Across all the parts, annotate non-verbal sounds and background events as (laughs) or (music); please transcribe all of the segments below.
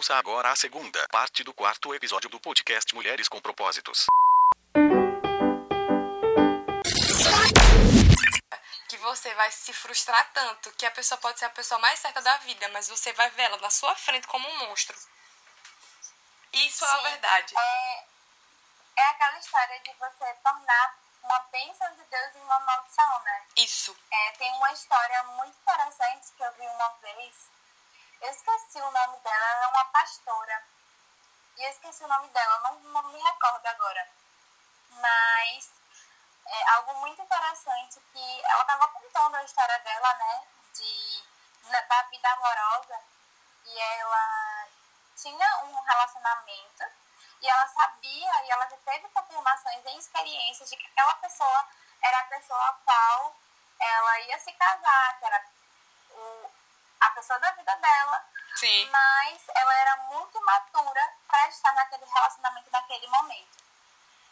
Ouça agora a segunda parte do quarto episódio do podcast Mulheres com Propósitos. que você vai se frustrar tanto que a pessoa pode ser a pessoa mais certa da vida, mas você vai ver ela na sua frente como um monstro. Isso é a Sim. verdade. É, é aquela história de você tornar uma bênção de Deus em uma maldição, né? Isso. É, tem uma história muito interessante que eu vi uma vez. Eu esqueci o nome dela, ela é uma pastora. E eu esqueci o nome dela, não, não me recordo agora. Mas é algo muito interessante que ela estava contando a história dela, né? De, na- da vida amorosa. E ela tinha um relacionamento e ela sabia e ela já teve confirmações em experiências de que aquela pessoa era a pessoa a qual ela ia se casar, que era o, a pessoa da vida dela, Sim. mas ela era muito matura para estar naquele relacionamento naquele momento.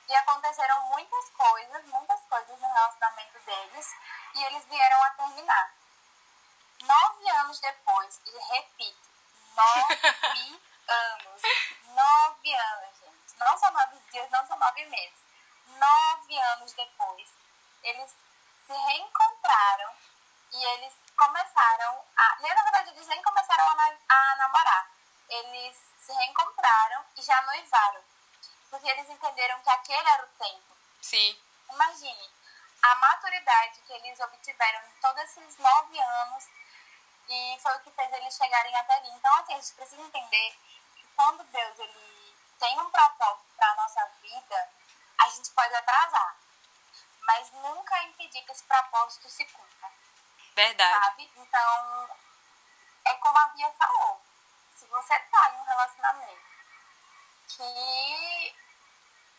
E aconteceram muitas coisas, muitas coisas no relacionamento deles, e eles vieram a terminar. Nove anos depois, e repito, nove (laughs) anos. Nove anos, gente. Não são nove dias, não são nove meses. Nove anos depois, eles se reencontraram e eles começaram a. Nem na verdade, eles nem começaram a, a namorar. Eles se reencontraram e já noivaram. Porque eles entenderam que aquele era o tempo. Sim. Imagine a maturidade que eles obtiveram em todos esses nove anos e foi o que fez eles chegarem até ali. Então, assim, a gente precisa entender que quando Deus ele tem um propósito para a nossa vida, a gente pode atrasar, mas nunca impedir que esse propósito se cumpra, Verdade. sabe? Então, é como a Bia falou, se você tá em um relacionamento que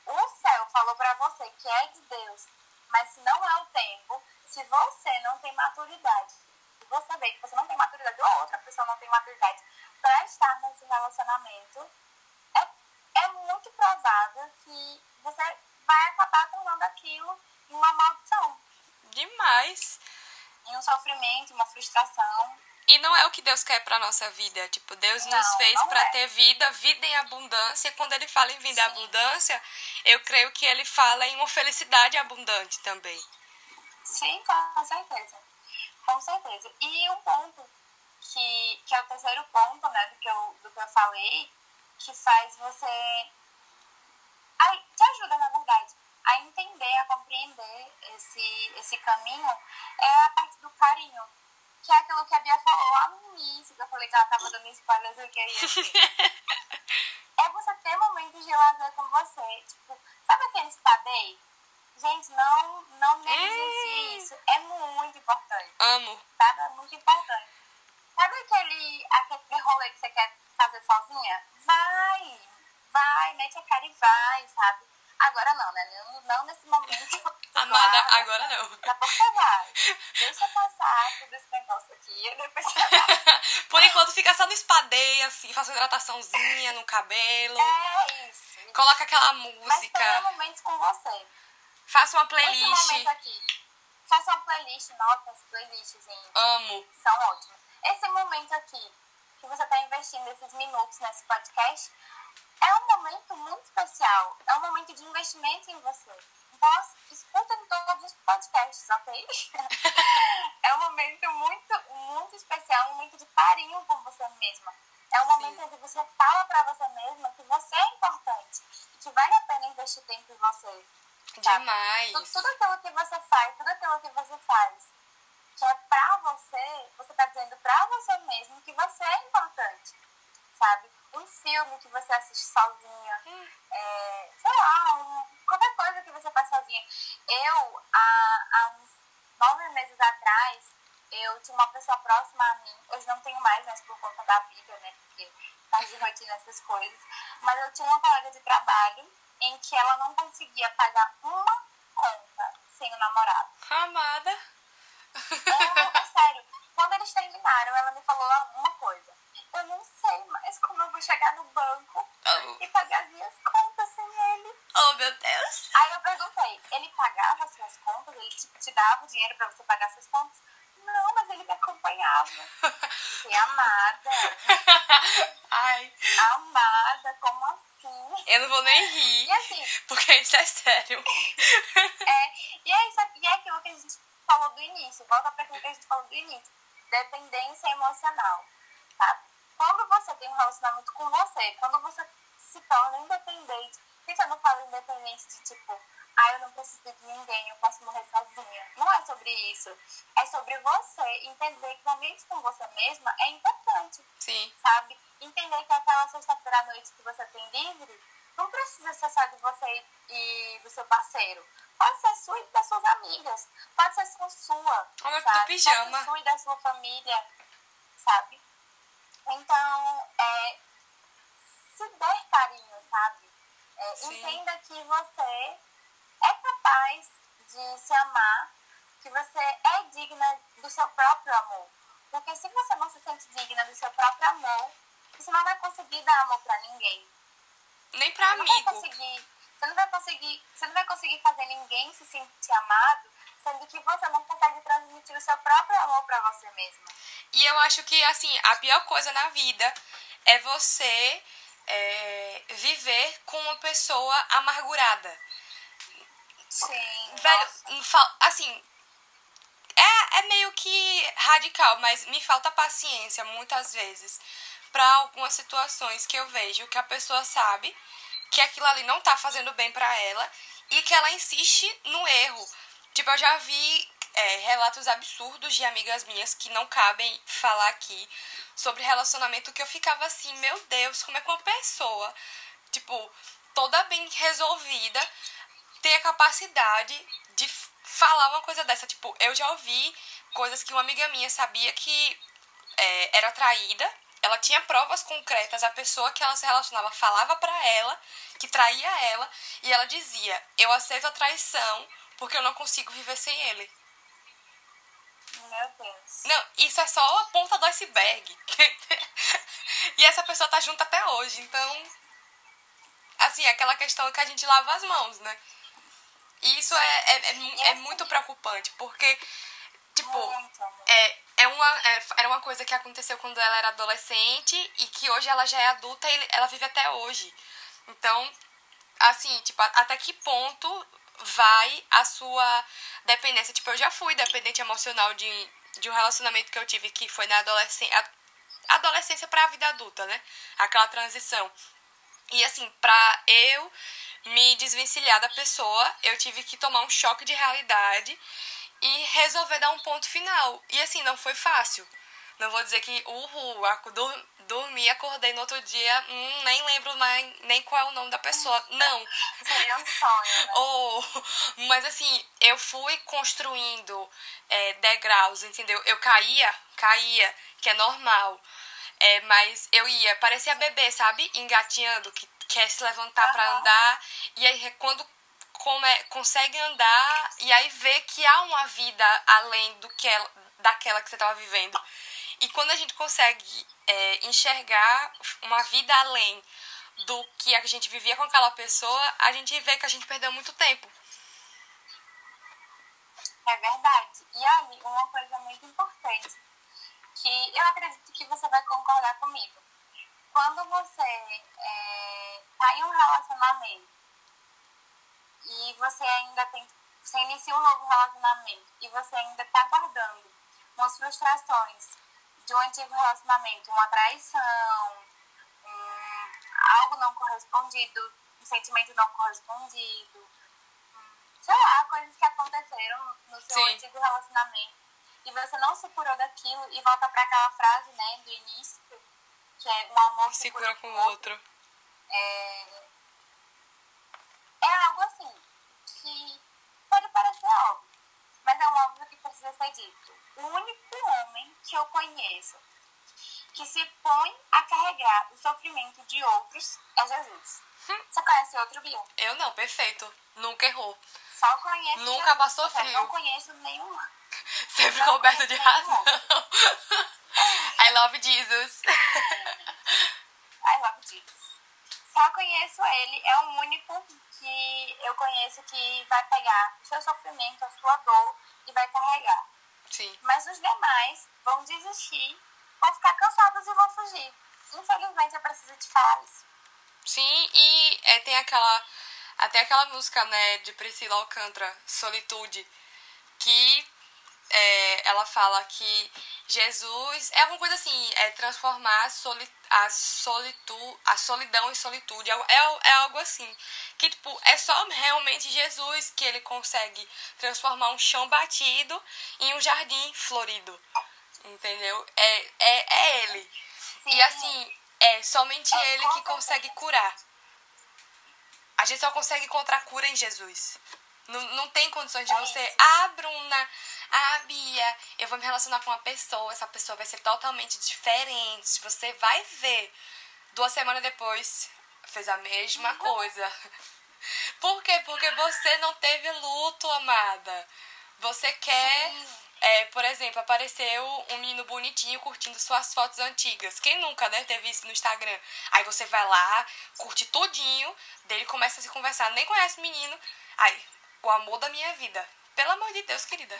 o céu falou para você que é de Deus, mas se não é o tempo, se você não tem maturidade, se você vê que você não tem maturidade ou outra pessoa não tem maturidade para estar nesse relacionamento, é, é muito provável que você vai acabar tornando aquilo em uma maldição, Demais. Em um sofrimento, uma frustração. E não é o que Deus quer pra nossa vida. Tipo, Deus nos Não, fez não pra é. ter vida, vida em abundância. Quando ele fala em vida em abundância, eu creio que ele fala em uma felicidade abundante também. Sim, com certeza. Com certeza. E um ponto que, que é o terceiro ponto, né, do que eu, do que eu falei, que faz você. Ai, te ajuda, na verdade, a entender, a compreender esse, esse caminho, é a parte do carinho. Que é aquilo que a Bia falou lá no início, que eu falei que ela tava dando spoilers do que (laughs) é você ter momentos de lazer com você. Tipo, sabe aquele spa day? Gente, não, não negligencie isso. É muito importante, Amo. sabe? É muito importante. Sabe aquele, aquele rolê que você quer fazer sozinha? Vai, vai, mete a cara e vai, sabe? Agora não, né? Não, não nesse momento. (laughs) Amada, Claro. agora não. Daqui a pouco você vai. Deixa passar tudo esse negócio aqui e depois. (laughs) Por enquanto fica só no espadeio, assim, faça uma hidrataçãozinha no cabelo. É isso. Coloca aquela Mas música. momentos com você. Faça uma Esse playlist. momento aqui. Faça uma playlist, nossa, as playlists hein, Amo. são ótimas. Esse momento aqui, que você está investindo esses minutos nesse podcast, é um momento muito especial. É um momento de investimento em você. Então, escuta em todos os podcasts, ok? (laughs) é um momento muito, muito especial, um momento de carinho com você mesma. É um momento em que você fala pra você mesma que você é importante e que vale a pena investir tempo em você. sabe? Demais. Tu- Tudo aquilo que você faz, tudo aquilo que você faz, que é pra você, você tá dizendo pra você mesmo que você é importante, sabe? Um filme que você assiste sozinha, é, sei lá, um- qualquer coisa que você faz sozinha. Eu, há, há uns nove meses atrás, eu tinha uma pessoa próxima a mim, hoje não tenho mais, mas por conta da vida, né? Porque faz de rotina essas coisas. Mas eu tinha uma colega de trabalho em que ela não conseguia pagar uma conta sem o namorado. Amada. É, é sério. Quando eles terminaram, ela me falou uma coisa. Eu não sei mais como eu vou chegar no banco Oh, e pagar as minhas contas sem ele. oh, meu Deus. Aí eu perguntei, ele pagava as suas contas? Ele te, te dava o dinheiro pra você pagar suas contas? Não, mas ele me acompanhava. (laughs) E amada. (laughs) Ai. Amada, como assim? Eu não vou nem rir. E assim. Porque isso é sério. (laughs) É, e é, isso, e é aquilo que a gente falou do início. Volta para aquilo que a gente falou do início. Dependência emocional. Sabe? Quando você tem um relacionamento com você, quando você se torna independente. Gente, eu não falo independente de tipo, ah, eu não preciso de ninguém, eu posso morrer sozinha. Não é sobre isso. É sobre você entender que momentos com você mesma é importante. Sim. Sabe? Entender que aquela sexta-feira à noite que você tem livre, não precisa ser só de você e do seu parceiro. Pode ser sua e das suas amigas. Pode ser só sua. Sabe? do pijama. Pode ser sua e da sua família. Sabe? Então, é, se der carinho, sabe? É, entenda que você é capaz de se amar, que você é digna do seu próprio amor. Porque se você não se sente digna do seu próprio amor, você não vai conseguir dar amor pra ninguém. Nem pra Você não vai amigo. conseguir, você não vai conseguir, você não vai conseguir fazer ninguém se sentir amado, sendo que você não consegue transmitir o seu próprio amor pra você mesma. E eu acho que, assim, a pior coisa na vida é você é, viver com uma pessoa amargurada. Sim. Velho, nossa. assim, é, é meio que radical, mas me falta paciência muitas vezes pra algumas situações que eu vejo que a pessoa sabe que aquilo ali não tá fazendo bem pra ela e que ela insiste no erro. Tipo, eu já vi é, relatos absurdos de amigas minhas que não cabem falar aqui sobre relacionamento que eu ficava assim, meu Deus, como é que uma pessoa, tipo, toda bem resolvida, tem a capacidade de falar uma coisa dessa. Tipo, eu já ouvi coisas que uma amiga minha sabia que é, era traída. Ela tinha provas concretas. A pessoa que ela se relacionava falava pra ela que traía ela. E ela dizia: Eu aceito a traição porque eu não consigo viver sem ele. Meu Deus. Não, isso é só a ponta do iceberg. (laughs) e essa pessoa tá junto até hoje. Então, assim, é aquela questão que a gente lava as mãos, né? E isso é, é, é, mu- é muito preocupante, porque, tipo, é, é uma, é, era uma coisa que aconteceu quando ela era adolescente e que hoje ela já é adulta e ela vive até hoje. Então, assim, tipo, até que ponto vai a sua dependência? Tipo, eu já fui dependente emocional de, de um relacionamento que eu tive que foi na adolescência, adolescência pra vida adulta, né? Aquela transição. E assim, pra eu me desvencilhar da pessoa, eu tive que tomar um choque de realidade e resolver dar um ponto final. E assim, não foi fácil. Não vou dizer que, uhul, dur- dormi, acordei no outro dia, hum, nem lembro mais nem qual é o nome da pessoa. (laughs) Não. Seria um sonho, né? (laughs) Oh, mas assim, eu fui construindo é, degraus, entendeu? Eu caía, caía, que é normal. É, mas eu ia, parecia bebê, sabe? Engatinhando, que quer se levantar pra Aham. andar. E aí, quando come- consegue andar, e aí vê que há uma vida além do que ela- daquela que você tava vivendo. E quando a gente consegue é, enxergar uma vida além do que a gente vivia com aquela pessoa, a gente vê que a gente perdeu muito tempo. É verdade. E ali, uma coisa muito importante, que eu acredito que você vai concordar comigo. Quando você está em um relacionamento e você ainda tem. Você inicia um novo relacionamento e você ainda está guardando umas frustrações de um antigo relacionamento, uma traição, um, algo não correspondido, um sentimento não correspondido, sei lá, coisas que aconteceram no seu Sim. antigo relacionamento e você não se curou daquilo e volta para aquela frase, né, do início, que é um amor Se cura com o outro. É, é algo assim que pode parecer óbvio, mas é um óbvio ser dito. O único homem que eu conheço que se põe a carregar o sofrimento de outros é Jesus. Hum. Você conhece outro, Bill? Eu não, perfeito. Nunca errou. Só conheço Nunca Jesus. passou frio. Não conheço nenhum. Sempre Não coberto de razão. (laughs) I love Jesus. I love Jesus. Só conheço ele. É o único que eu conheço que vai pegar o seu sofrimento, a sua dor e vai carregar. Sim. Mas os demais vão desistir, vão ficar cansados e vão fugir. Infelizmente, eu preciso te falar isso. Sim, e é, tem aquela. Até aquela música, né, de Priscila Alcântara, Solitude, que é, ela fala que Jesus é alguma coisa assim, é transformar a, soli, a, solitu, a solidão em solitude. É, é, é algo assim. Que, tipo, é só realmente Jesus que ele consegue transformar um chão batido em um jardim florido. Entendeu? É, é, é ele. E assim, é somente ele que consegue curar. A gente só consegue encontrar cura em Jesus. Não, não tem condições de É você, isso. ah, Bruna, ah, Bia, eu vou me relacionar com uma pessoa, essa pessoa vai ser totalmente diferente. Você vai ver. Duas semanas depois, fez a mesma coisa. (laughs) Por quê? Porque você não teve luto, amada. Você quer. É, por exemplo, apareceu um menino bonitinho curtindo suas fotos antigas. Quem nunca deve ter visto no Instagram? Aí você vai lá, curte tudinho, dele começa a se conversar, nem conhece o menino. Aí, o amor da minha vida. Pelo amor de Deus, querida.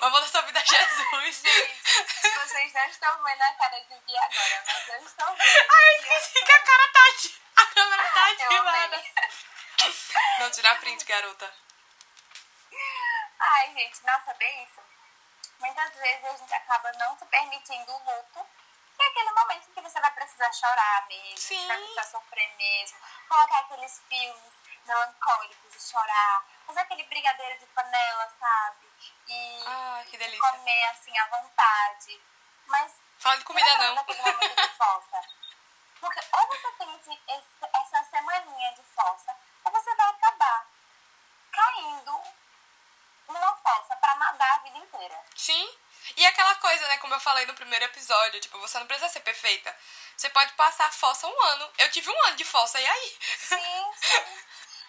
o amor da sua vida é Jesus. Gente, vocês não estão vendo a cara de Bia agora, mas eu estou vendo. Ai, eu esqueci que a cara tá ati- A câmera tá Eu ativada. Não, tirar print, garota. Ai, gente, nossa, bem isso. Muitas vezes a gente acaba não se permitindo o luto, aquele momento em que você vai precisar chorar mesmo, Sim. vai precisar sofrer mesmo, colocar aqueles filmes melancólicos e chorar, fazer aquele brigadeiro de panela, sabe? E delícia. comer assim à vontade. Mas Fala de comida não de fossa. Porque ou você tem esse, essa semaninha de fossa, ou você vai acabar caindo a vida inteira. Sim. E aquela coisa, né, como eu falei no primeiro episódio, tipo, você não precisa ser perfeita. Você pode passar fossa um ano. Eu tive um ano de fossa, e aí? Sim, (laughs) sim.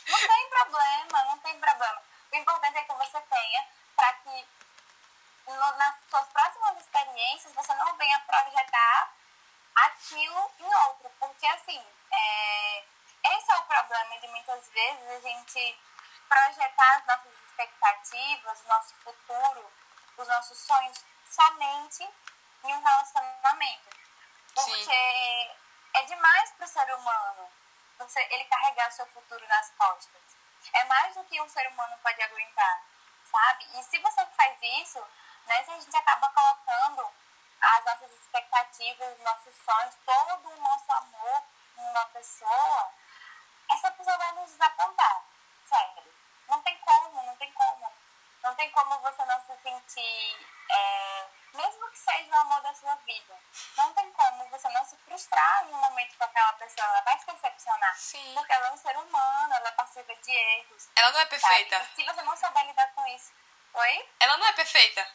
Não tem problema, não tem problema. O importante é que você tenha pra que no- nas suas próximas experiências você não venha projetar aquilo em outro. Porque assim, é, esse é o problema de muitas vezes a gente projetar as nossas expectativas, o nosso futuro, os nossos sonhos somente em um relacionamento. Porque é demais para o ser humano você, ele carregar o seu futuro nas costas. É mais do que um ser humano pode aguentar, sabe? E se você faz isso, né, se a gente acaba colocando as nossas expectativas, os nossos sonhos, todo o nosso amor numa pessoa, essa pessoa vai nos desapontar. Sério. Não tem como, não tem como. Não tem como você não se sentir, é, mesmo que seja o amor da sua vida, não tem como você não se frustrar em um momento com aquela pessoa. Ela vai se decepcionar. Sim. Porque ela é um ser humano, ela é passiva de erros. Ela não é sabe? perfeita. E se você não souber lidar com isso, oi? Ela não é perfeita.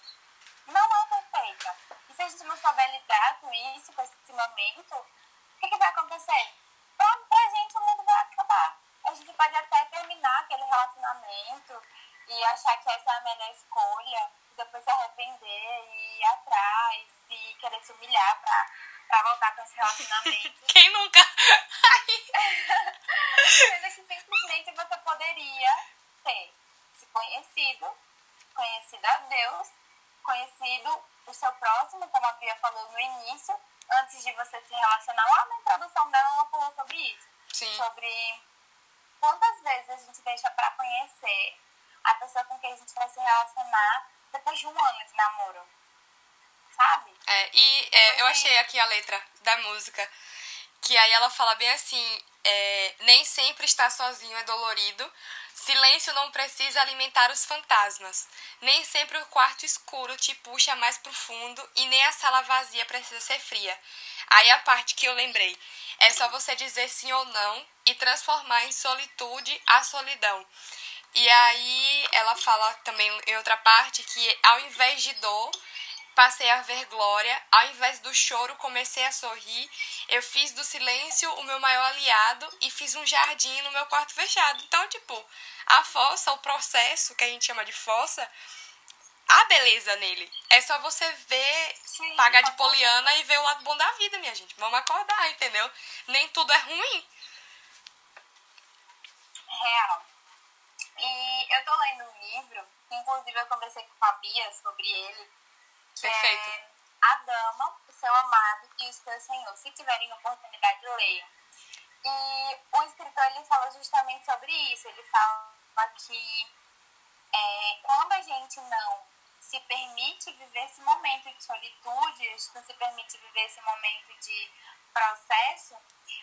Não é perfeita. E se a gente não souber lidar com isso, com esse momento, o que, que vai acontecer? Pra, pra gente o mundo vai acabar. A gente pode até terminar aquele relacionamento e achar que essa é a melhor escolha, depois se arrepender e ir atrás e querer se humilhar pra, pra voltar com esse relacionamento. (laughs) Quem nunca? Sendo (laughs) que simplesmente você poderia ter se conhecido, conhecido a Deus, conhecido o seu próximo, como a Bia falou no início, antes de você se relacionar. Lá na introdução dela, ela falou sobre isso. Sim. Sobre quantas vezes a gente deixa pra conhecer pessoa com quem a gente vai se relacionar depois de um ano de namoro. Sabe? É, e é, eu achei aqui a letra da música, que aí ela fala bem assim, é, nem sempre estar sozinho é dolorido, silêncio não precisa alimentar os fantasmas, nem sempre o quarto escuro te puxa mais profundo e nem a sala vazia precisa ser fria. Aí a parte que eu lembrei, é só você dizer sim ou não e transformar em solitude a solidão. E aí ela fala também em outra parte que ao invés de dor, passei a ver glória, ao invés do choro comecei a sorrir, eu fiz do silêncio o meu maior aliado e fiz um jardim no meu quarto fechado. Então, tipo, a fossa, o processo que a gente chama de fossa, a beleza nele. É só você ver, Sim, pagar de poliana e ver o lado bom da vida, minha gente. Vamos acordar, entendeu? Nem tudo é ruim. Real. E eu tô lendo um livro, que inclusive eu conversei com a Bia sobre ele. Que Perfeito. É a Dama, o Seu Amado e o Seu Senhor. Se tiverem oportunidade, leiam. E o escritor ele fala justamente sobre isso. Ele fala que é, quando a gente não se permite viver esse momento de solitude, não se permite viver esse momento de processo,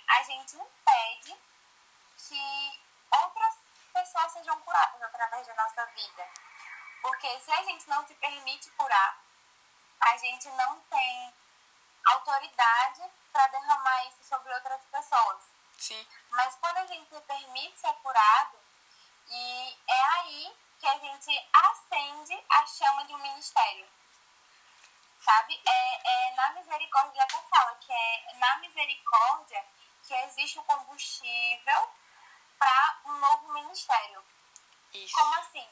a gente impede que outras pessoas sejam curadas através da nossa vida. Porque se a gente não se permite curar, a gente não tem autoridade para derramar isso sobre outras pessoas. Sim. Mas quando a gente se permite ser curado, e é aí que a gente acende a chama de um ministério. Sabe? É, é na misericórdia, até fala que é na misericórdia que existe o combustível para um novo ministério. Isso. Como assim?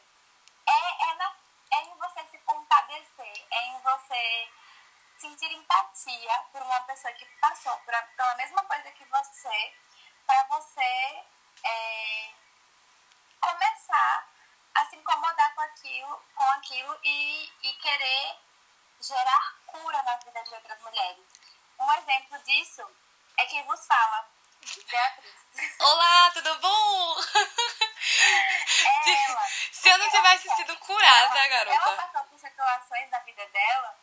É, é, na, é em você se compadecer, é em você sentir empatia por uma pessoa que passou por a, pela mesma coisa que você, para você é, começar a se incomodar com aquilo, com aquilo e, e querer gerar cura na vida de outras mulheres. Um exemplo disso é quem vos fala, Beatriz. Olá, tudo bom? Ela, Se eu não tivesse ela- sido curada, ela, Ela garota. passou por situações na vida dela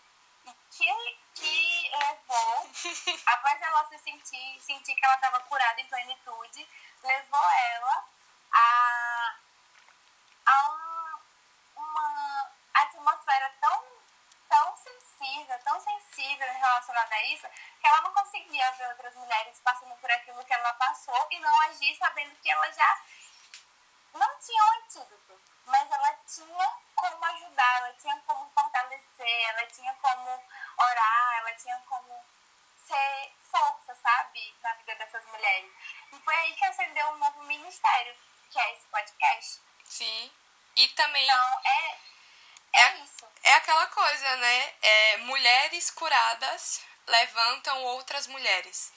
e que, que levou, (laughs) após ela se sentir, sentir que ela estava curada em plenitude, levou ela a, a um- uma atmosfera tão, tão sensível, tão sensível relacionada a isso, que ela não conseguia ver outras mulheres passando por aquilo que ela passou e não agir sabendo que ela já não tinha um antídoto, mas ela tinha como ajudar, ela tinha como fortalecer, ela tinha como orar, ela tinha como ser força, sabe, na vida dessas mulheres. E foi aí que acendeu um novo ministério, que é esse podcast. Sim. E também Então, é, é, É- isso. é aquela coisa, né? É, mulheres curadas levantam outras mulheres.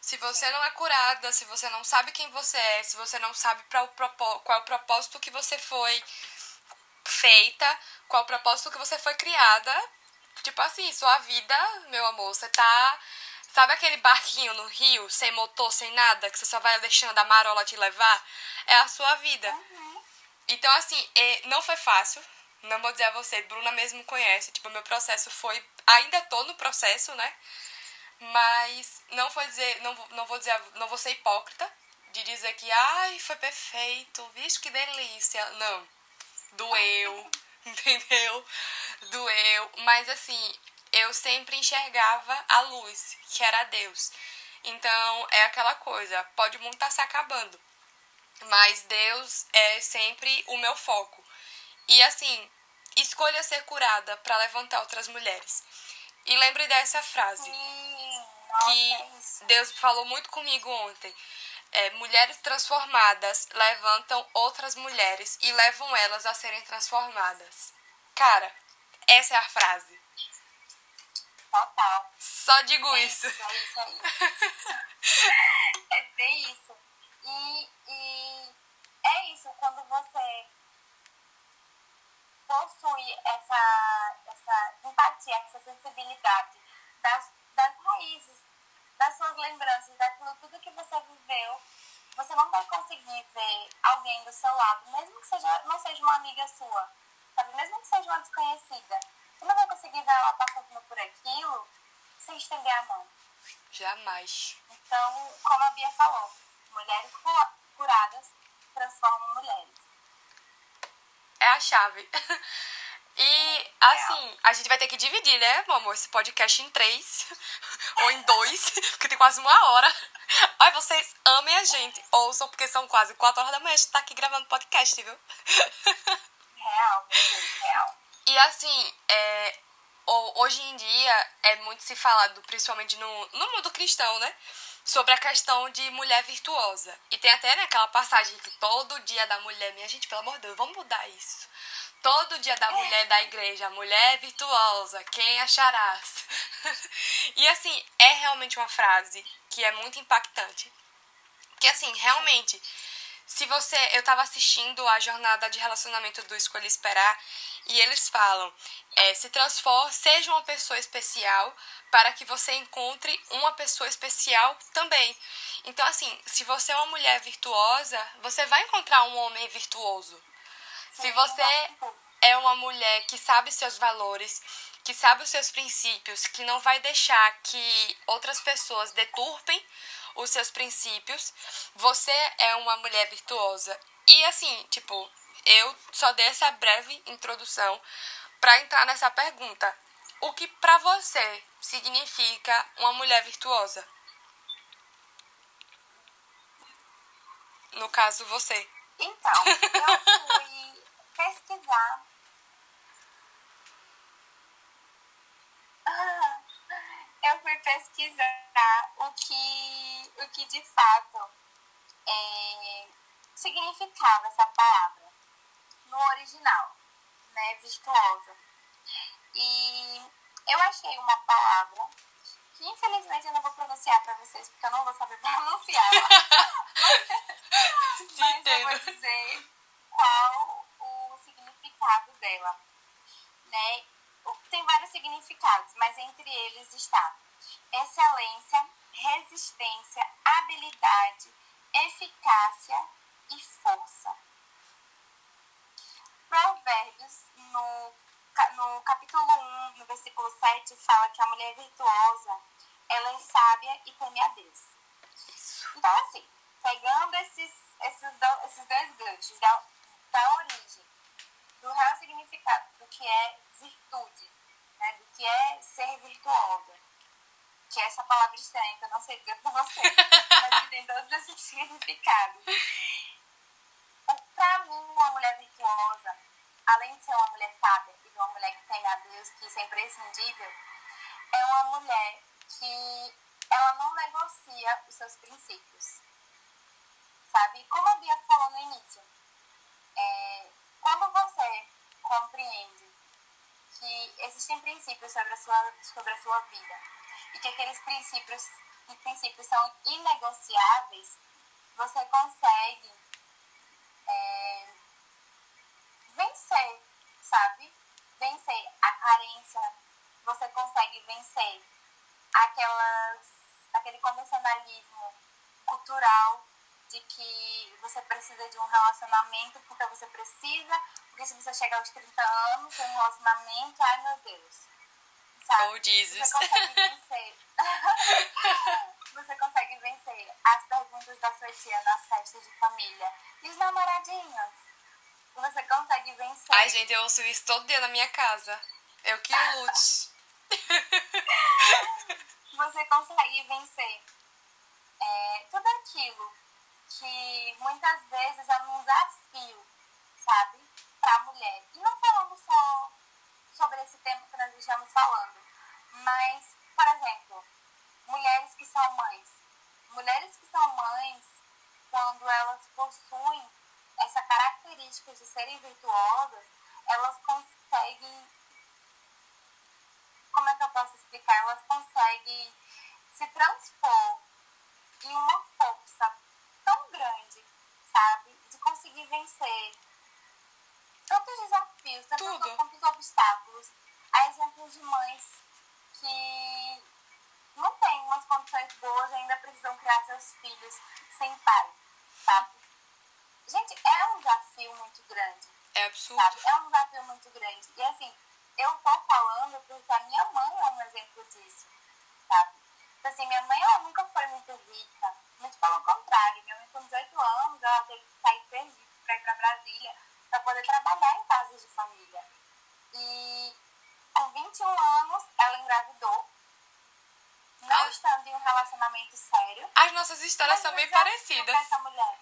Se você não é curada, se você não sabe quem você é, se você não sabe pra o qual é o propósito que você foi feita, qual é o propósito que você foi criada, tipo assim, sua vida, meu amor, você tá. Sabe aquele barquinho no rio, sem motor, sem nada, que você só vai deixando a marola te levar? É a sua vida. Então, assim, não foi fácil. Não vou dizer a você, Bruna mesmo conhece. Tipo, meu processo foi. Ainda tô no processo, né? Mas não foi dizer. Não, vou- não vou dizer. Não vou ser hipócrita de dizer que, ai, foi perfeito, vixe que delícia. Não. Doeu. (laughs) Entendeu? Doeu. Mas assim, eu sempre enxergava a luz, que era Deus. Então, é aquela coisa, pode o mundo estar se acabando. Mas Deus é sempre o meu foco. E assim, escolha ser curada para levantar outras mulheres. E lembre dessa frase Sim, nossa, que é. Deus falou muito comigo ontem. É, mulheres transformadas levantam outras mulheres e levam elas a serem transformadas. Cara, essa é a frase. Total. Só digo É isso. É isso, é isso. (laughs) é bem isso. E, e é isso, quando você possui essa, essa empatia, essa sensibilidade das, das raízes, das suas lembranças, daquilo tudo que você viveu, você não vai conseguir ver alguém do seu lado, mesmo que seja, não seja uma amiga sua, sabe? Mesmo que seja uma desconhecida. Você não vai conseguir ver ela passando por aquilo sem estender a mão. Jamais. Então, como a Bia falou, mulheres cu- curadas transformam mulheres. É a chave. (laughs) E assim, a gente vai ter que dividir, né, meu amor, esse podcast em três (laughs) ou em dois, (laughs) porque tem quase uma hora. Ai, vocês amem a gente, ouçam, porque são quase quatro horas da manhã, a gente tá aqui gravando podcast, viu? Real, real. E assim, é, hoje em dia é muito se falado, principalmente no, no mundo cristão, né? Sobre a questão de mulher virtuosa. E tem até né, aquela passagem que todo dia da mulher, minha gente, pelo amor de Deus, vamos mudar isso. Todo dia da mulher da igreja, mulher virtuosa, quem acharás? (laughs) e assim, é realmente uma frase que é muito impactante. Que assim, realmente, se você. Eu tava assistindo a jornada de relacionamento do Escolha Esperar e eles falam: é, se transforme, seja uma pessoa especial para que você encontre uma pessoa especial também. Então, assim, se você é uma mulher virtuosa, você vai encontrar um homem virtuoso. Se você é uma mulher que sabe seus valores, que sabe os seus princípios, que não vai deixar que outras pessoas deturpem os seus princípios, você é uma mulher virtuosa. E assim, tipo, eu só dei essa breve introdução para entrar nessa pergunta. O que para você significa uma mulher virtuosa? No caso, você. Então, eu fui (laughs) pesquisar. Eu fui pesquisar o que, o que de fato é, significava essa palavra no original, né, virtuosa. E eu achei uma palavra que infelizmente eu não vou pronunciar para vocês porque eu não vou saber (laughs) pronunciar. (laughs) Mas eu vou dizer qual o significado dela, né? Tem vários significados, mas entre eles está excelência, resistência, habilidade, eficácia e força. Provérbios, no, no capítulo 1, no versículo 7, fala que a mulher virtuosa, ela é sábia e teme a Deus. Então, assim, pegando esses, esses, do, esses dois ganchos da, da origem, do real significado do que é virtude, né, do que é ser virtuosa, que é essa palavra estranha, que eu não sei dizer pra você, (laughs) mas que tem todos esses significados para mim, uma mulher virtuosa, além de ser uma mulher sábia e de uma mulher que tem a Deus, que isso é imprescindível, é uma mulher que ela não negocia os seus princípios. Sabe? Como a Bia falou no início, é, quando você compreende que existem princípios sobre a sua, sobre a sua vida e que aqueles princípios, princípios são inegociáveis, você consegue sabe? Vencer a carência, você consegue vencer aquelas, aquele convencionalismo cultural de que você precisa de um relacionamento porque você precisa, porque se você chegar aos 30 anos sem um relacionamento, ai meu Deus. Sabe? Oh, Jesus. Você consegue vencer. (laughs) você consegue vencer as perguntas da sua tia nas festas de família. E os namoradinhos? Você consegue vencer. Ai, gente, eu ouço isso todo dia na minha casa. Eu que lute. (laughs) você consegue vencer é, tudo aquilo que muitas vezes é um desafio, sabe? Para a mulher. E não falando só sobre esse tempo que nós estamos falando, mas, por exemplo, mulheres que são mães. Mulheres que são mães, quando elas possuem essa característica de serem virtuosas, elas conseguem. Como é que eu posso explicar? Elas conseguem se transpor em uma força tão grande, sabe? De conseguir vencer tantos desafios, tantos, tantos obstáculos. Há exemplos de mães que não têm umas condições boas e ainda precisam criar seus filhos sem pai, sabe? Gente, é um desafio muito grande. É absurdo. Sabe? É um desafio muito grande. E assim, eu tô falando porque a minha mãe é um exemplo disso, sabe? Então, assim, minha mãe ela nunca foi muito rica, muito pelo contrário. Minha mãe com 18 anos, ela teve que sair perdido para ir para Brasília para poder trabalhar em casas de família. E com 21 anos, ela engravidou não estando em um relacionamento sério. As nossas histórias são bem parecidas. Essa mulher.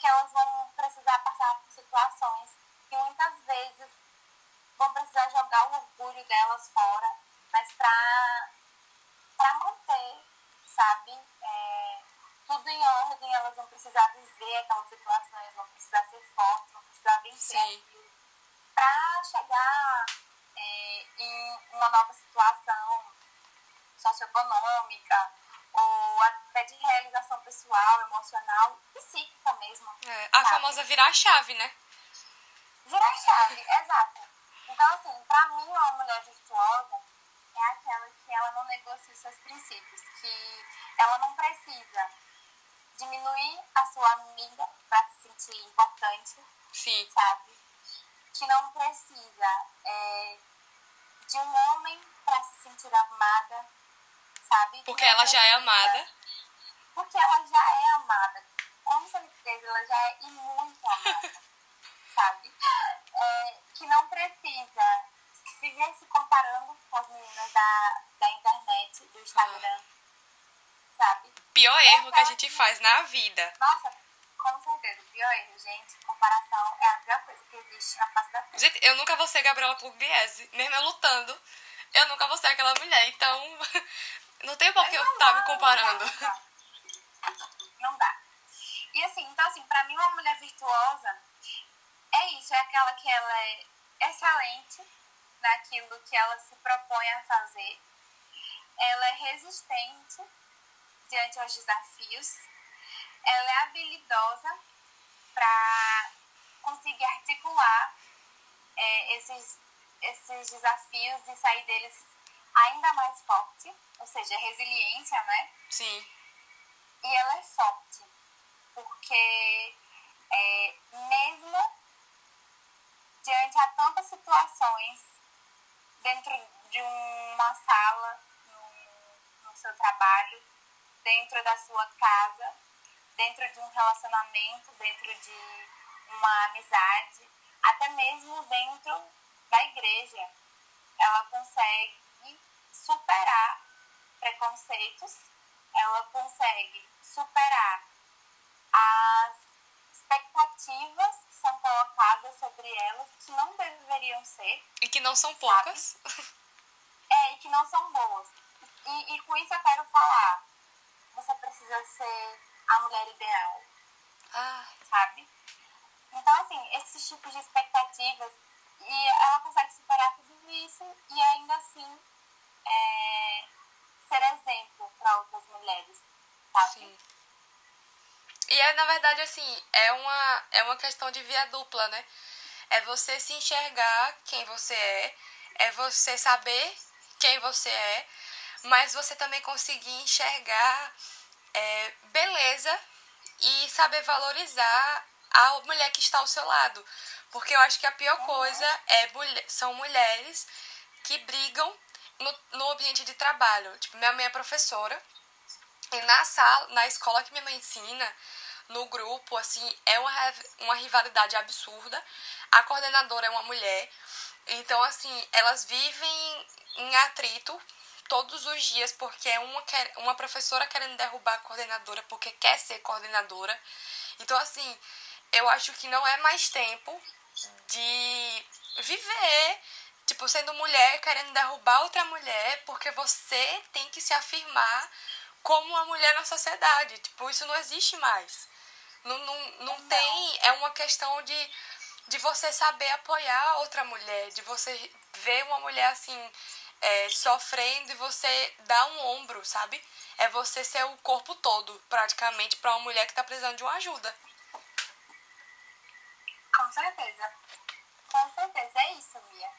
Que elas vão famosa virar a chave, né? Virar a chave, exato. Então, assim, pra mim, uma mulher virtuosa é aquela que ela não negocia seus princípios, que ela não precisa diminuir a sua amiga para se sentir importante, Sim. sabe? Que não precisa é, de um homem para se sentir amada, sabe? Porque ela já é amada. Que faz na vida. Nossa, com certeza, pior erro, gente. Comparação é a pior coisa que existe na face da terra. Gente, eu nunca vou ser Gabriela Pugliese, mesmo eu lutando. Eu nunca vou ser aquela mulher, então (laughs) não tem por que eu estar tá me comparando. Não dá, não dá. E assim, então assim, pra mim uma mulher virtuosa é isso, é aquela que ela é excelente naquilo que ela se propõe a fazer. Ela é resistente diante aos desafios. Ela é habilidosa para conseguir articular é, esses, esses desafios e sair deles ainda mais forte, ou seja, resiliência, né? Sim. E ela é forte, porque é, mesmo diante a tantas situações dentro de uma sala, no, no seu trabalho, dentro da sua casa, dentro de um relacionamento, dentro de uma amizade, até mesmo dentro da igreja. Ela consegue superar preconceitos, ela consegue superar as expectativas que são colocadas sobre elas que não deveriam ser. E que não são poucas. (laughs) É, e que não são boas. E, e com isso eu quero falar, precisa ser a mulher ideal. Ah. Sabe? Então, assim, esses tipos de expectativas, e ela consegue superar tudo isso e ainda assim é, ser exemplo para outras mulheres, sabe? Sim. E é, na verdade, assim, é uma, é uma questão de via dupla, né? É você se enxergar quem você é, é você saber quem você é, mas você também conseguir enxergar é, beleza e saber valorizar a mulher que está ao seu lado. Porque eu acho que a pior coisa é são mulheres que brigam no, no ambiente de trabalho. Tipo, minha mãe é professora. E na sala, na escola que minha mãe ensina, no grupo, assim, é uma, uma rivalidade absurda. A coordenadora é uma mulher. Então, assim, elas vivem em atrito todos os dias porque é uma, uma professora querendo derrubar a coordenadora porque quer ser coordenadora. Então, assim, eu acho que não é mais tempo de viver Tipo, sendo mulher, querendo derrubar outra mulher, porque você tem que se afirmar como uma mulher na sociedade. Tipo, isso não existe mais. Não, não, não tem. É uma questão de, de você saber apoiar outra mulher, de você ver uma mulher assim. É, sofrendo e você dar um ombro, sabe? É você ser o corpo todo, praticamente, para uma mulher que tá precisando de uma ajuda. Com certeza. Com certeza, é isso, Mia.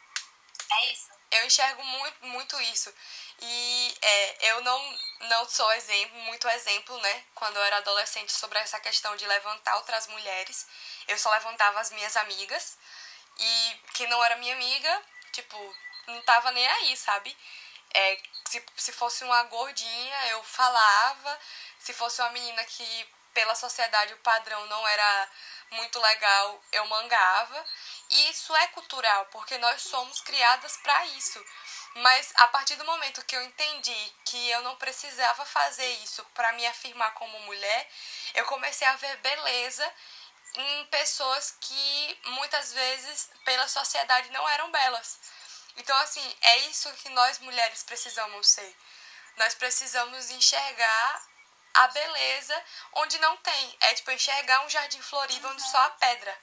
É isso. Eu enxergo muito, muito isso. E é, eu não, não sou exemplo, muito exemplo, né? Quando eu era adolescente, sobre essa questão de levantar outras mulheres. Eu só levantava as minhas amigas. E quem não era minha amiga, tipo, não tava nem aí, sabe? É, se, se fosse uma gordinha, eu falava. Se fosse uma menina que, pela sociedade, o padrão não era muito legal, eu mangava. E isso é cultural, porque nós somos criadas para isso. Mas a partir do momento que eu entendi que eu não precisava fazer isso para me afirmar como mulher, eu comecei a ver beleza em pessoas que muitas vezes pela sociedade não eram belas. Então, assim, é isso que nós mulheres precisamos ser. Nós precisamos enxergar a beleza onde não tem. É tipo enxergar um jardim florido uhum. onde só há pedra.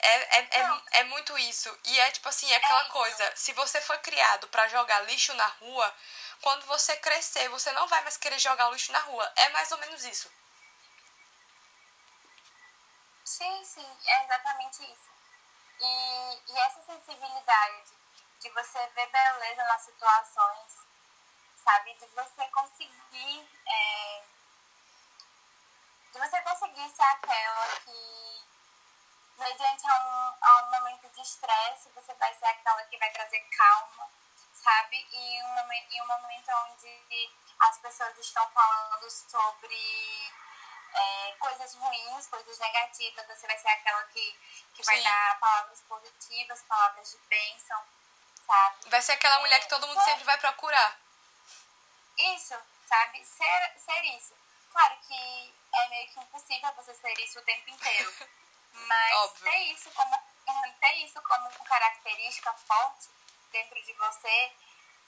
É, é, é, é, muito isso. E é tipo assim, é aquela é coisa. Se você foi criado para jogar lixo na rua, quando você crescer, você não vai mais querer jogar lixo na rua. É mais ou menos isso. Sim, sim, é exatamente isso. E, e essa sensibilidade de você ver beleza nas situações, sabe? De você conseguir. É, de você conseguir ser aquela que, mediante a um, a um momento de estresse, você vai ser aquela que vai trazer calma, sabe? E um, momento, e um momento onde as pessoas estão falando sobre é, coisas ruins, coisas negativas, você vai ser aquela que, que vai dar palavras positivas, palavras de bênção, sabe? Vai ser aquela mulher que todo mundo sempre vai procurar. Isso, sabe? Ser, ser isso. Claro que é meio que impossível você ser isso o tempo inteiro. (laughs) Mas Óbvio. ter isso como (laughs) ter isso como característica forte dentro de você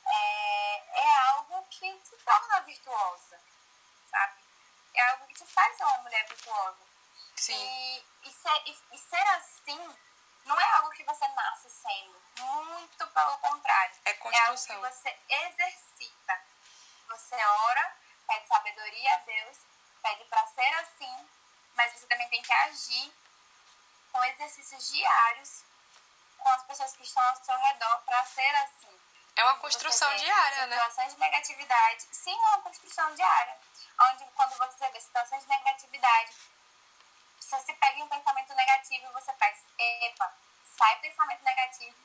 é, é algo que te torna virtuosa, sabe? é algo que te faz uma mulher virtuosa. Sim. E, e, ser, e, e ser assim não é algo que você nasce sendo. Muito pelo contrário. É construção. É algo que você exercita. Você ora, pede sabedoria a Deus, pede para ser assim, mas você também tem que agir com exercícios diários com as pessoas que estão ao seu redor para ser assim. É uma construção diária, né? Situações de negatividade. Sim, é uma construção diária onde quando você vê situações de negatividade, você se pega em um pensamento negativo e você faz, epa, sai pensamento negativo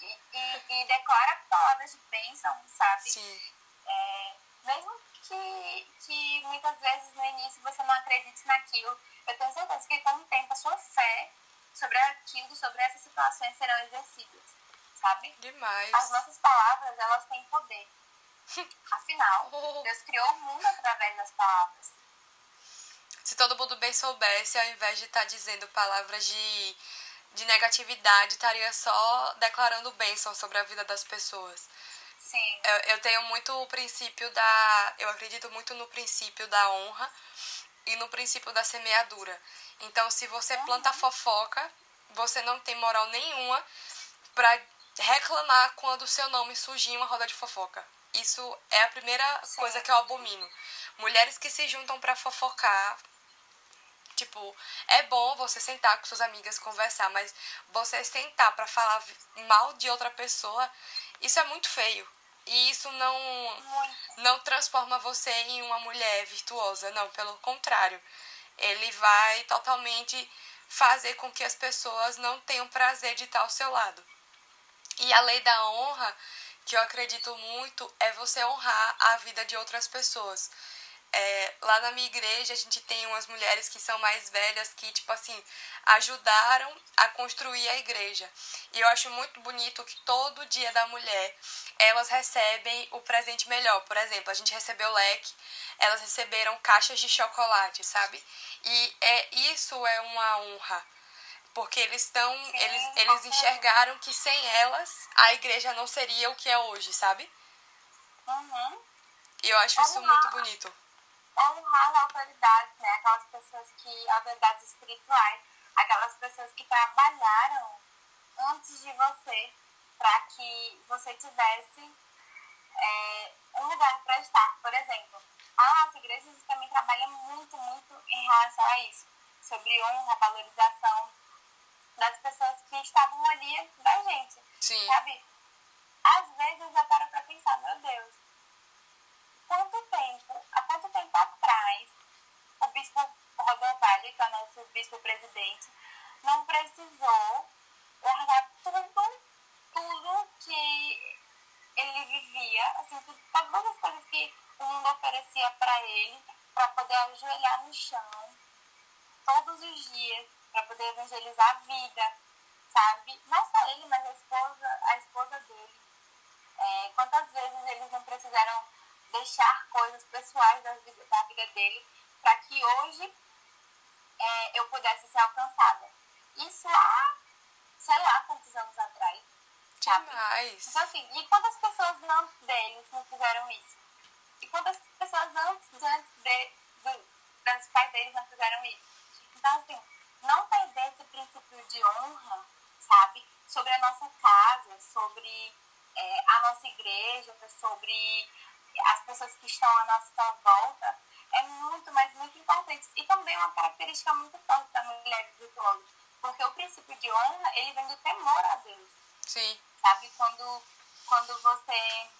e, e, e declara palavras de bênção, sabe? Sim. É, mesmo que, que muitas vezes no início você não acredite naquilo, eu tenho certeza que com o tempo a sua fé sobre aquilo, sobre essas situações serão exercidas, sabe? Demais. As nossas palavras, elas têm poder. (laughs) Afinal. Deus criou o mundo através das palavras. Se todo mundo bem soubesse, ao invés de estar tá dizendo palavras de, de negatividade, estaria só declarando bênção sobre a vida das pessoas. Sim. Eu, eu tenho muito o princípio da. Eu acredito muito no princípio da honra e no princípio da semeadura. Então, se você uhum. planta fofoca, você não tem moral nenhuma para reclamar quando o seu nome surgir em uma roda de fofoca. Isso é a primeira Sim. coisa que eu abomino. Mulheres que se juntam para fofocar. Tipo, é bom você sentar com suas amigas conversar, mas você sentar para falar mal de outra pessoa, isso é muito feio. E isso não não transforma você em uma mulher virtuosa, não, pelo contrário. Ele vai totalmente fazer com que as pessoas não tenham prazer de estar ao seu lado. E a lei da honra que eu acredito muito é você honrar a vida de outras pessoas. É, lá na minha igreja a gente tem umas mulheres que são mais velhas que, tipo assim, ajudaram a construir a igreja. E eu acho muito bonito que todo dia da mulher elas recebem o presente melhor. Por exemplo, a gente recebeu leque, elas receberam caixas de chocolate, sabe? E é, isso é uma honra porque eles estão eles eles enxergaram que sem elas a igreja não seria o que é hoje sabe? Uhum. e eu acho isso muito bonito. honrar a autoridade né? Aquelas pessoas que autoridades espirituais aquelas pessoas que trabalharam antes de você para que você tivesse é, um lugar para estar. Por exemplo a nossa igreja também trabalha muito muito em relação a isso sobre honra valorização das pessoas que estavam ali da gente. Sim. Sabe? Às vezes eu paro pra pensar, meu Deus, quanto tempo, há quanto tempo atrás o bispo Rodovalho, que é o nosso bispo presidente, não precisou largar tudo, tudo que ele vivia, assim, todas as coisas que o mundo oferecia para ele, para poder ajoelhar no chão todos os dias para poder evangelizar a vida, sabe? Não só ele, mas a esposa, a esposa dele. É, quantas vezes eles não precisaram deixar coisas pessoais da vida, da vida dele para que hoje é, eu pudesse ser alcançada. Isso há, sei lá quantos anos atrás. Sim. Demais. Então, assim, e quantas pessoas antes deles não fizeram isso? E quantas pessoas antes, antes de, do, das pais deles não fizeram isso? Então, assim, não perder esse princípio de honra, sabe? Sobre a nossa casa, sobre é, a nossa igreja, sobre as pessoas que estão à nossa volta, é muito, mas muito importante. E também uma característica muito forte da mulher virtuosa. Porque o princípio de honra, ele vem do temor a Deus. Sim. Sabe? Quando, quando você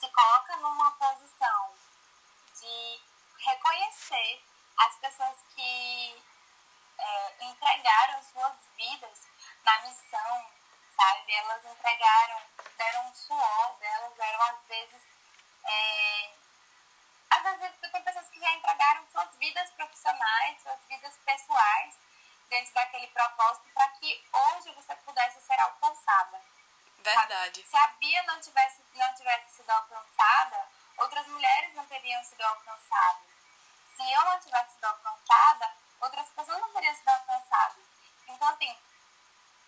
se coloca numa posição de reconhecer as pessoas que é, entregaram suas vidas na missão, sabe? Elas entregaram, deram um suor delas, deram às vezes. É, às vezes tem pessoas que já entregaram suas vidas profissionais, suas vidas pessoais dentro daquele propósito para que hoje você pudesse ser alcançada. Verdade. Se a Bia não tivesse, não tivesse sido alcançada, outras mulheres não teriam sido alcançadas. Se eu não tivesse sido alcançada, outras pessoas não teriam sido alcançadas. Então, assim,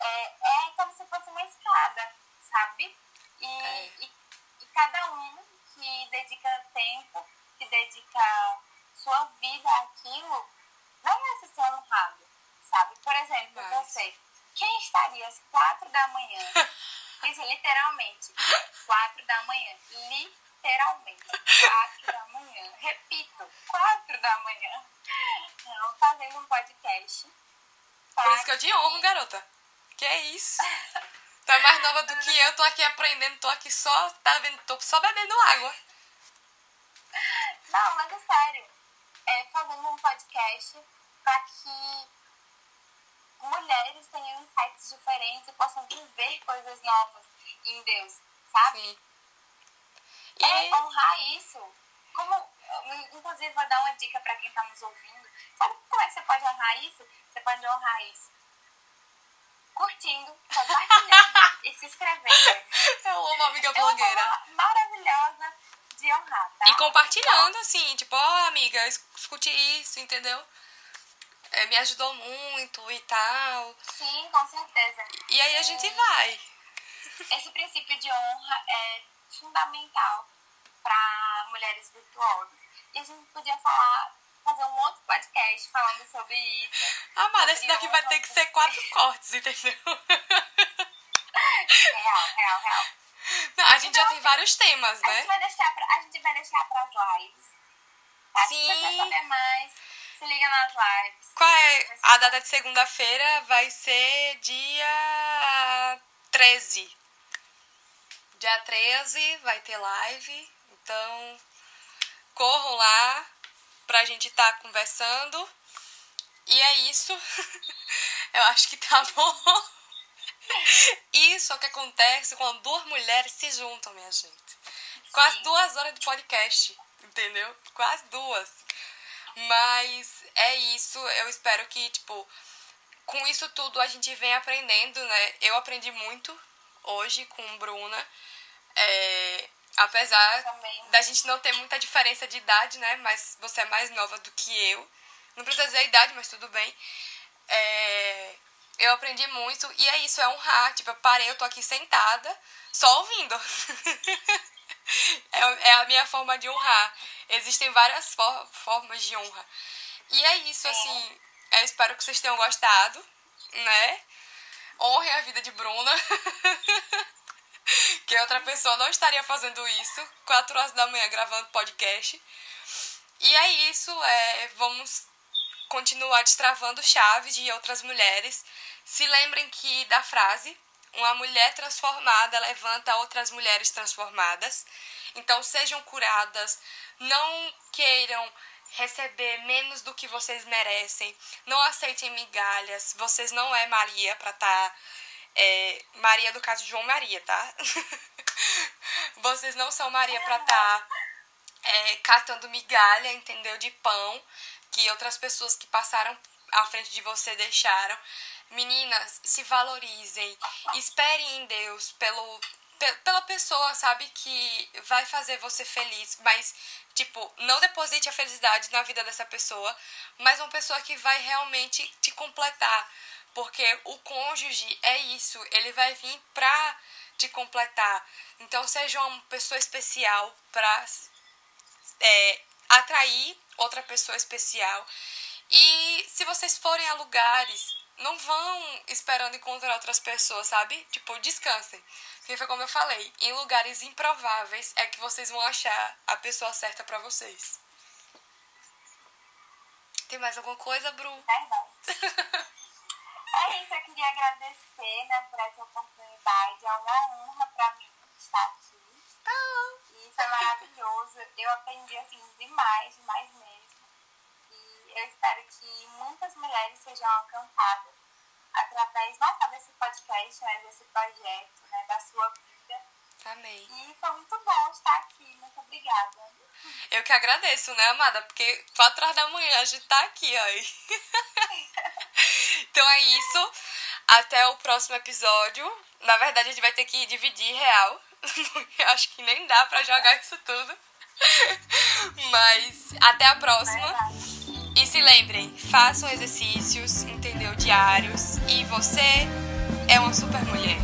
é, é como se fosse uma escada, sabe? E, É. e, e cada um que dedica tempo, que dedica sua vida àquilo, merece ser honrado, sabe? Por exemplo, Mas- você, quem estaria às quatro da manhã, (laughs) isso literalmente, quatro da manhã, literalmente, quatro da manhã, repito, quatro da manhã, fazendo um podcast. Por isso que eu te honro, garota. Que é isso? Tu é mais nova do que eu, tô aqui aprendendo, tô aqui só, tá vendo? Tô só bebendo água. Não, mas é sério. É, fazendo um podcast para que mulheres tenham insights diferentes e possam viver coisas novas em Deus, sabe? Sim. É E honrar isso. Como, inclusive, vou dar uma dica para quem está nos ouvindo. Sabe como é que você pode honrar isso? Você pode honrar isso curtindo, compartilhando (laughs) e se inscrevendo. eu amo a amiga É uma blogueira. forma maravilhosa de honrar, tá? E compartilhando, assim, tipo, ó, amiga, es- escute isso, entendeu? É, me ajudou muito e tal. Sim, com certeza. E aí a gente vai. Esse princípio de honra é fundamental para mulheres virtuosas. E a gente podia falar, fazer um outro podcast falando sobre isso. Amada, esse daqui vai ter que ser quatro cortes, entendeu? (laughs) Real, real, real. Não, a gente já tem vários temas, A gente né? vai deixar pra, a gente vai deixar pras lives. Tá? Se você Sim. saber mais, se liga nas lives. Qual é a data de segunda-feira? Vai ser dia 13. Dia 13 vai ter live. Então, corram lá pra gente estar conversando. E é isso. (laughs) Eu acho que tá bom. (laughs) Isso é o que acontece quando duas mulheres se juntam, minha gente. Quase Sim. duas horas de podcast, entendeu? Quase duas. Mas é isso, eu espero que, tipo, com isso tudo a gente vem aprendendo, né? Eu aprendi muito hoje com Bruna. É, apesar Também. da gente não ter muita diferença de idade, né? Mas você é mais nova do que eu. Não precisa dizer a idade, mas tudo bem. É, eu aprendi muito. E é isso, é honrar. Tipo, eu parei, eu tô aqui sentada, só ouvindo. (laughs) é, é a minha forma de honrar. Existem várias for- formas de honra. E é isso, assim. Eu espero que vocês tenham gostado, né? Honrem a vida de Bruna. (laughs) (laughs) que outra pessoa não estaria fazendo isso. Quatro horas da manhã gravando podcast. E é isso, é, vamos continuar destravando chaves de outras mulheres. Se lembrem que da frase, uma mulher transformada levanta outras mulheres transformadas. Então sejam curadas, não queiram receber menos do que vocês merecem. Não aceitem migalhas. Vocês não é Maria para estar é, Maria do caso João Maria, tá? (laughs) vocês não são Maria para estar é, catando migalha, entendeu? De pão que outras pessoas que passaram à frente de você deixaram. Meninas, se valorizem, esperem em Deus pelo, pe- pela pessoa, sabe, que vai fazer você feliz, mas, tipo, não deposite a felicidade na vida dessa pessoa, mas uma pessoa que vai realmente te completar. Porque o cônjuge é isso, ele vai vir pra te completar. Então seja uma pessoa especial para é, atrair outra pessoa especial. E se vocês forem a lugares, não vão esperando encontrar outras pessoas, sabe? Tipo, descansem. Porque foi como eu falei, em lugares improváveis é que vocês vão achar a pessoa certa para vocês. Tem mais alguma coisa, Bru? Verdade. (laughs) é isso, eu queria agradecer né, por essa oportunidade. É uma honra para mim estar aqui. Ah. E foi maravilhoso. Eu aprendi assim demais, demais mesmo. E eu espero que muitas mulheres sejam alcançadas através não só desse podcast, mas desse projeto, né, da sua vida. Amei. E foi muito bom estar aqui. Muito obrigada. Eu que agradeço, né, amada? Porque quatro horas da manhã a gente tá aqui, ó. (laughs) então é isso. Até o próximo episódio. Na verdade, a gente vai ter que dividir real. (laughs) Acho que nem dá pra jogar isso tudo. (laughs) Mas até a próxima. E se lembrem, façam exercícios, entendeu? Diários. E você é uma super mulher.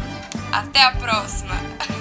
Até a próxima! (laughs)